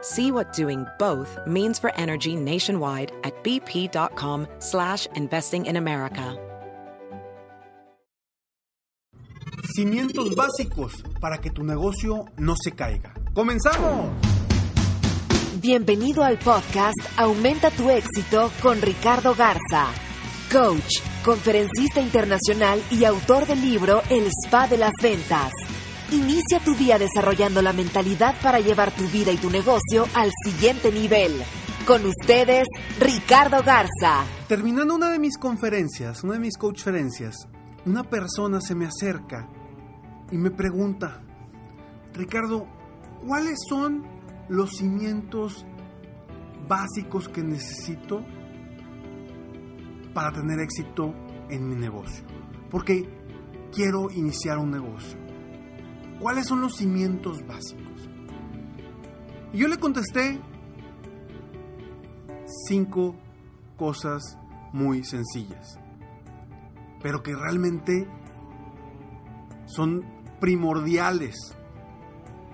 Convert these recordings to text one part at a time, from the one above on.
See what doing both means for energy nationwide at bp.com slash investing in America. Cimientos básicos para que tu negocio no se caiga. ¡Comenzamos! Bienvenido al podcast Aumenta tu éxito con Ricardo Garza, coach, conferencista internacional y autor del libro El Spa de las Ventas. Inicia tu día desarrollando la mentalidad para llevar tu vida y tu negocio al siguiente nivel. Con ustedes, Ricardo Garza. Terminando una de mis conferencias, una de mis coachferencias, una persona se me acerca y me pregunta, Ricardo, ¿cuáles son los cimientos básicos que necesito para tener éxito en mi negocio? Porque quiero iniciar un negocio. ¿Cuáles son los cimientos básicos? Y yo le contesté cinco cosas muy sencillas, pero que realmente son primordiales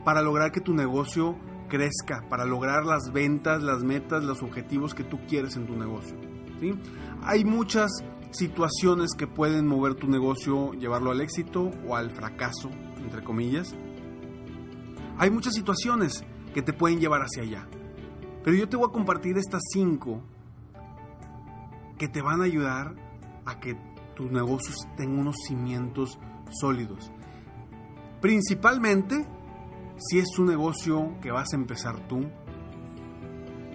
para lograr que tu negocio crezca, para lograr las ventas, las metas, los objetivos que tú quieres en tu negocio. Hay muchas situaciones que pueden mover tu negocio, llevarlo al éxito o al fracaso, entre comillas. Hay muchas situaciones que te pueden llevar hacia allá. Pero yo te voy a compartir estas cinco que te van a ayudar a que tus negocios tengan unos cimientos sólidos. Principalmente si es un negocio que vas a empezar tú.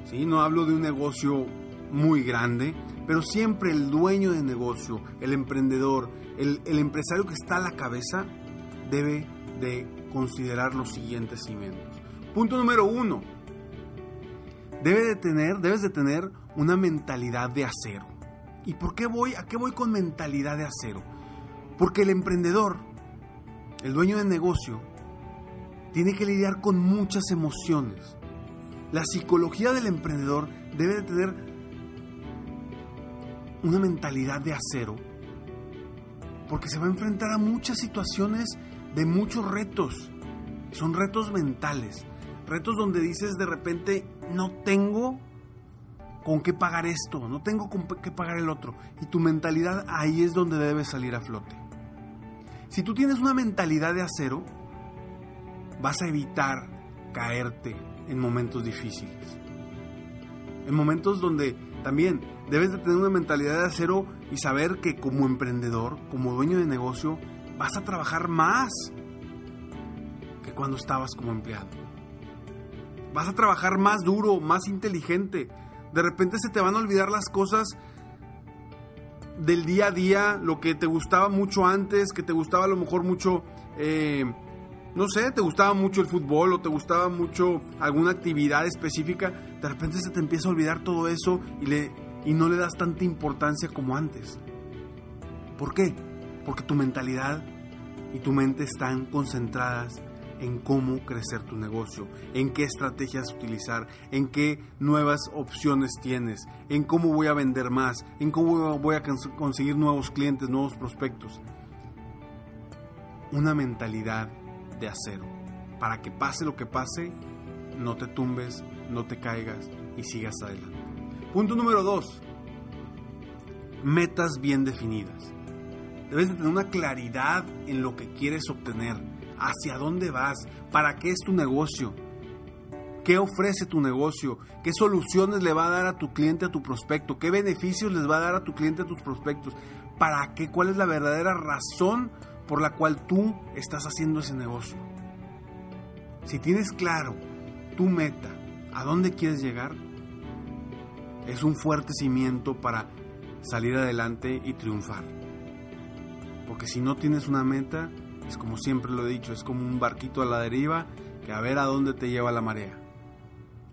¿sí? No hablo de un negocio muy grande, pero siempre el dueño de negocio, el emprendedor, el, el empresario que está a la cabeza, debe de considerar los siguientes cimientos. Punto número uno. Debe de tener, debes de tener una mentalidad de acero. ¿Y por qué voy? ¿A qué voy con mentalidad de acero? Porque el emprendedor, el dueño de negocio, tiene que lidiar con muchas emociones. La psicología del emprendedor debe de tener una mentalidad de acero porque se va a enfrentar a muchas situaciones de muchos retos. Son retos mentales, retos donde dices de repente, no tengo con qué pagar esto, no tengo con qué pagar el otro. Y tu mentalidad ahí es donde debe salir a flote. Si tú tienes una mentalidad de acero, vas a evitar caerte en momentos difíciles. En momentos donde también debes de tener una mentalidad de acero y saber que como emprendedor, como dueño de negocio, vas a trabajar más que cuando estabas como empleado. Vas a trabajar más duro, más inteligente. De repente se te van a olvidar las cosas del día a día, lo que te gustaba mucho antes, que te gustaba a lo mejor mucho, eh, no sé, te gustaba mucho el fútbol o te gustaba mucho alguna actividad específica, de repente se te empieza a olvidar todo eso y, le, y no le das tanta importancia como antes. ¿Por qué? Porque tu mentalidad y tu mente están concentradas en cómo crecer tu negocio, en qué estrategias utilizar, en qué nuevas opciones tienes, en cómo voy a vender más, en cómo voy a conseguir nuevos clientes, nuevos prospectos. Una mentalidad de acero. Para que pase lo que pase, no te tumbes, no te caigas y sigas adelante. Punto número dos. Metas bien definidas. Debes de tener una claridad en lo que quieres obtener, hacia dónde vas, para qué es tu negocio, qué ofrece tu negocio, qué soluciones le va a dar a tu cliente, a tu prospecto, qué beneficios les va a dar a tu cliente, a tus prospectos. para qué, cuál es la verdadera razón por la cual tú estás haciendo ese negocio. Si tienes claro tu meta, a dónde quieres llegar, es un fuerte cimiento para salir adelante y triunfar. Porque si no tienes una meta, es como siempre lo he dicho, es como un barquito a la deriva que a ver a dónde te lleva la marea.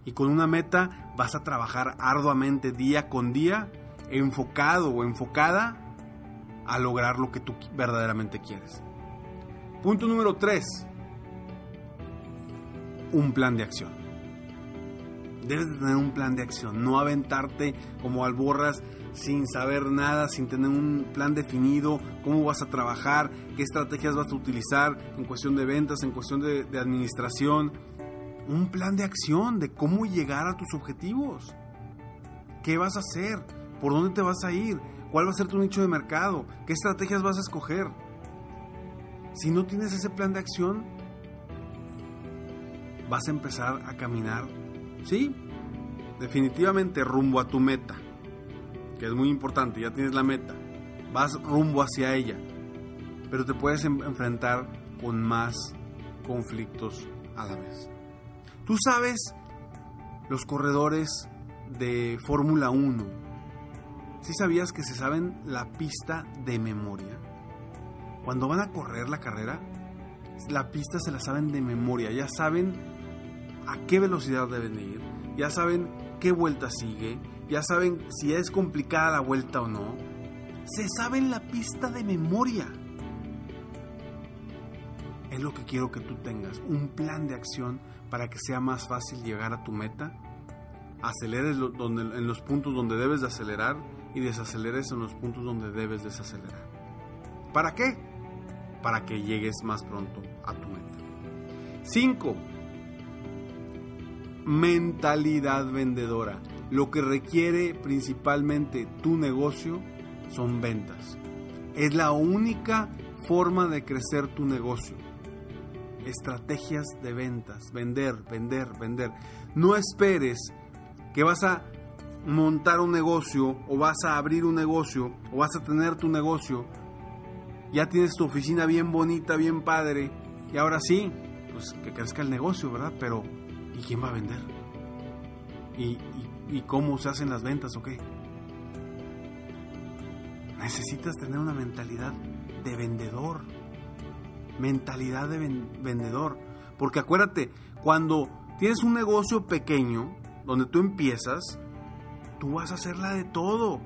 Y con una meta vas a trabajar arduamente día con día, enfocado o enfocada a lograr lo que tú verdaderamente quieres. Punto número 3. Un plan de acción. Debes de tener un plan de acción, no aventarte como alborras sin saber nada, sin tener un plan definido, cómo vas a trabajar, qué estrategias vas a utilizar en cuestión de ventas, en cuestión de administración. Un plan de acción de cómo llegar a tus objetivos. ¿Qué vas a hacer? ¿Por dónde te vas a ir? ¿Cuál va a ser tu nicho de mercado? ¿Qué estrategias vas a escoger? Si no tienes ese plan de acción, vas a empezar a caminar, sí, definitivamente rumbo a tu meta que es muy importante, ya tienes la meta, vas rumbo hacia ella, pero te puedes enfrentar con más conflictos a la vez. Tú sabes, los corredores de Fórmula 1, si sabías que se saben la pista de memoria? Cuando van a correr la carrera, la pista se la saben de memoria, ya saben a qué velocidad deben ir, ya saben qué vuelta sigue, ya saben si es complicada la vuelta o no. Se saben la pista de memoria. Es lo que quiero que tú tengas, un plan de acción para que sea más fácil llegar a tu meta. Aceleres donde, en los puntos donde debes de acelerar y desaceleres en los puntos donde debes desacelerar. ¿Para qué? Para que llegues más pronto a tu meta. 5. Mentalidad vendedora lo que requiere principalmente tu negocio son ventas. Es la única forma de crecer tu negocio. Estrategias de ventas, vender, vender, vender. No esperes que vas a montar un negocio o vas a abrir un negocio o vas a tener tu negocio. Ya tienes tu oficina bien bonita, bien padre y ahora sí, pues que crezca el negocio, ¿verdad? Pero ¿y quién va a vender? ¿Y, cómo se hacen las ventas o qué. Necesitas tener una mentalidad de vendedor. Mentalidad de vendedor. Porque acuérdate, cuando tienes un negocio pequeño, donde tú empiezas, tú vas a hacerla de todo.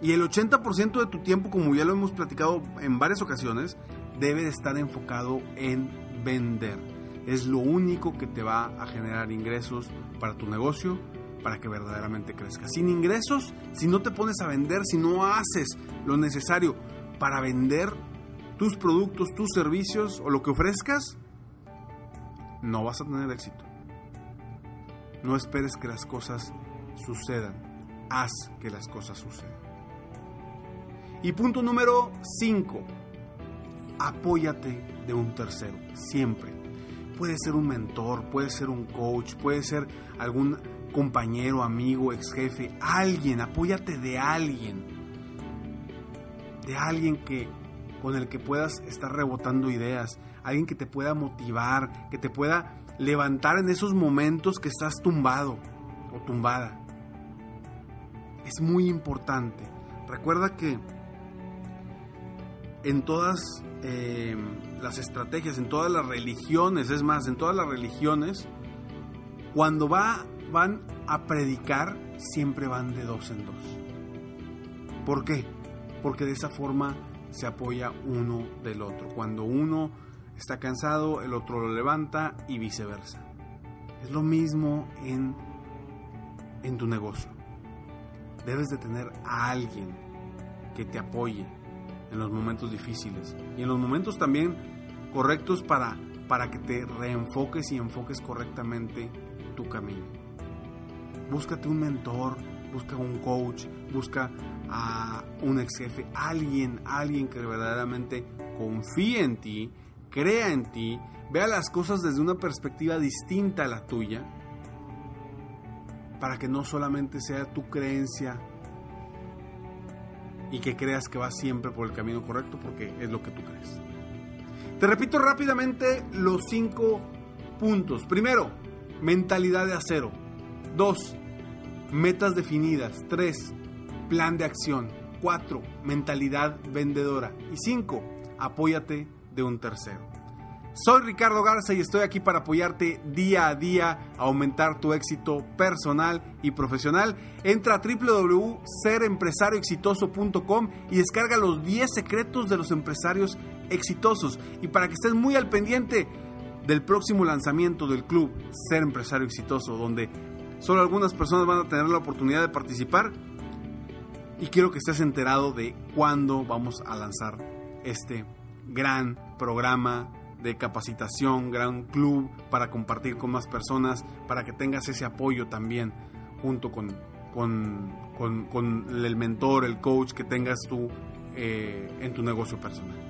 Y el 80% de tu tiempo, como ya lo hemos platicado en varias ocasiones, debe estar enfocado en vender. Es lo único que te va a generar ingresos para tu negocio, para que verdaderamente crezca. Sin ingresos, si no te pones a vender, si no haces lo necesario para vender tus productos, tus servicios o lo que ofrezcas, no vas a tener éxito. No esperes que las cosas sucedan, haz que las cosas sucedan. Y punto número 5, apóyate de un tercero, siempre Puede ser un mentor, puede ser un coach, puede ser algún compañero, amigo, ex jefe, alguien, apóyate de alguien. De alguien que con el que puedas estar rebotando ideas, alguien que te pueda motivar, que te pueda levantar en esos momentos que estás tumbado o tumbada. Es muy importante. Recuerda que en todas eh, las estrategias, en todas las religiones, es más, en todas las religiones, cuando va, van a predicar, siempre van de dos en dos. ¿Por qué? Porque de esa forma se apoya uno del otro. Cuando uno está cansado, el otro lo levanta y viceversa. Es lo mismo en, en tu negocio. Debes de tener a alguien que te apoye, en los momentos difíciles y en los momentos también correctos para, para que te reenfoques y enfoques correctamente tu camino. Búscate un mentor, busca un coach, busca a un ex jefe, alguien, alguien que verdaderamente confíe en ti, crea en ti, vea las cosas desde una perspectiva distinta a la tuya, para que no solamente sea tu creencia y que creas que vas siempre por el camino correcto porque es lo que tú crees. Te repito rápidamente los cinco puntos. Primero, mentalidad de acero. Dos, metas definidas. Tres, plan de acción. Cuatro, mentalidad vendedora. Y cinco, apóyate de un tercero. Soy Ricardo Garza y estoy aquí para apoyarte día a día a aumentar tu éxito personal y profesional. Entra a www.serempresarioexitoso.com y descarga los 10 secretos de los empresarios exitosos. Y para que estés muy al pendiente del próximo lanzamiento del club Ser Empresario Exitoso, donde solo algunas personas van a tener la oportunidad de participar. Y quiero que estés enterado de cuándo vamos a lanzar este gran programa de capacitación, gran club para compartir con más personas, para que tengas ese apoyo también junto con, con, el mentor, el coach que tengas tú eh, en tu negocio personal.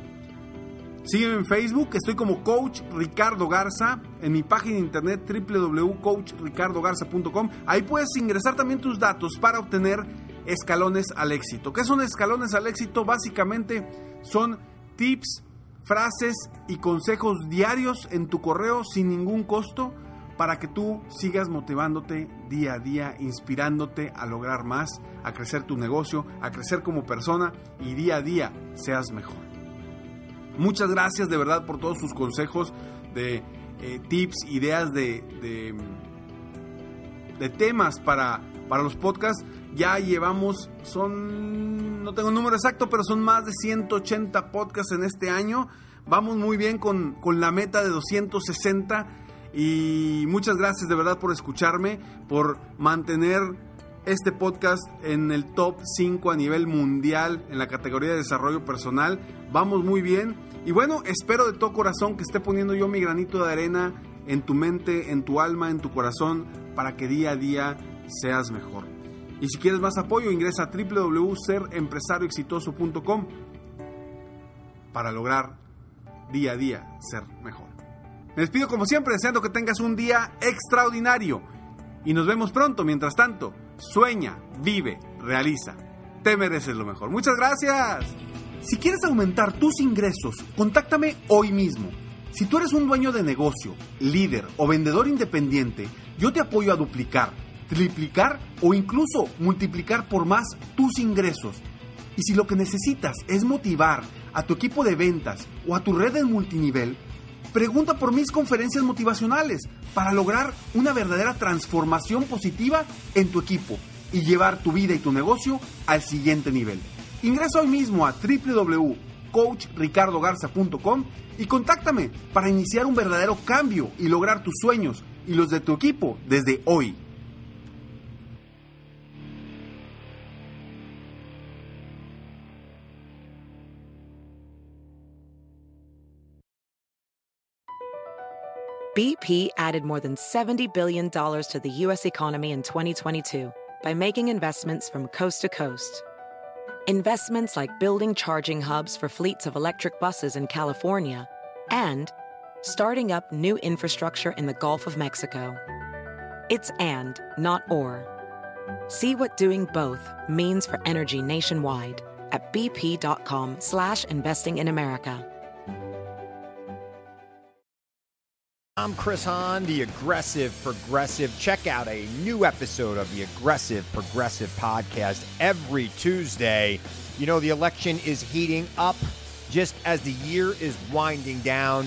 Sígueme en Facebook, estoy como Coach Ricardo Garza, en mi página de internet www.coachricardogarza.com. Ahí puedes ingresar también tus datos para obtener escalones al éxito. ¿Qué son escalones al éxito? Básicamente son tips frases y consejos diarios en tu correo sin ningún costo para que tú sigas motivándote día a día, inspirándote a lograr más, a crecer tu negocio, a crecer como persona y día a día seas mejor. Muchas gracias de verdad por todos sus consejos de eh, tips, ideas de, de, de temas para, para los podcasts. Ya llevamos, son, no tengo el número exacto, pero son más de 180 podcasts en este año. Vamos muy bien con, con la meta de 260 y muchas gracias de verdad por escucharme, por mantener este podcast en el top 5 a nivel mundial en la categoría de desarrollo personal. Vamos muy bien. Y bueno, espero de todo corazón que esté poniendo yo mi granito de arena en tu mente, en tu alma, en tu corazón, para que día a día seas mejor. Y si quieres más apoyo, ingresa a www.serempresarioexitoso.com para lograr día a día ser mejor. Me despido como siempre deseando que tengas un día extraordinario y nos vemos pronto. Mientras tanto, sueña, vive, realiza. Te mereces lo mejor. Muchas gracias. Si quieres aumentar tus ingresos, contáctame hoy mismo. Si tú eres un dueño de negocio, líder o vendedor independiente, yo te apoyo a duplicar triplicar o incluso multiplicar por más tus ingresos. Y si lo que necesitas es motivar a tu equipo de ventas o a tu red de multinivel, pregunta por mis conferencias motivacionales para lograr una verdadera transformación positiva en tu equipo y llevar tu vida y tu negocio al siguiente nivel. Ingresa hoy mismo a www.coachricardogarza.com y contáctame para iniciar un verdadero cambio y lograr tus sueños y los de tu equipo desde hoy. BP added more than $70 billion to the U.S. economy in 2022 by making investments from coast to coast. Investments like building charging hubs for fleets of electric buses in California and starting up new infrastructure in the Gulf of Mexico. It's and, not or. See what doing both means for energy nationwide at bp.com slash investing in America. I'm Chris Hahn, the Aggressive Progressive. Check out a new episode of the Aggressive Progressive podcast every Tuesday. You know, the election is heating up just as the year is winding down.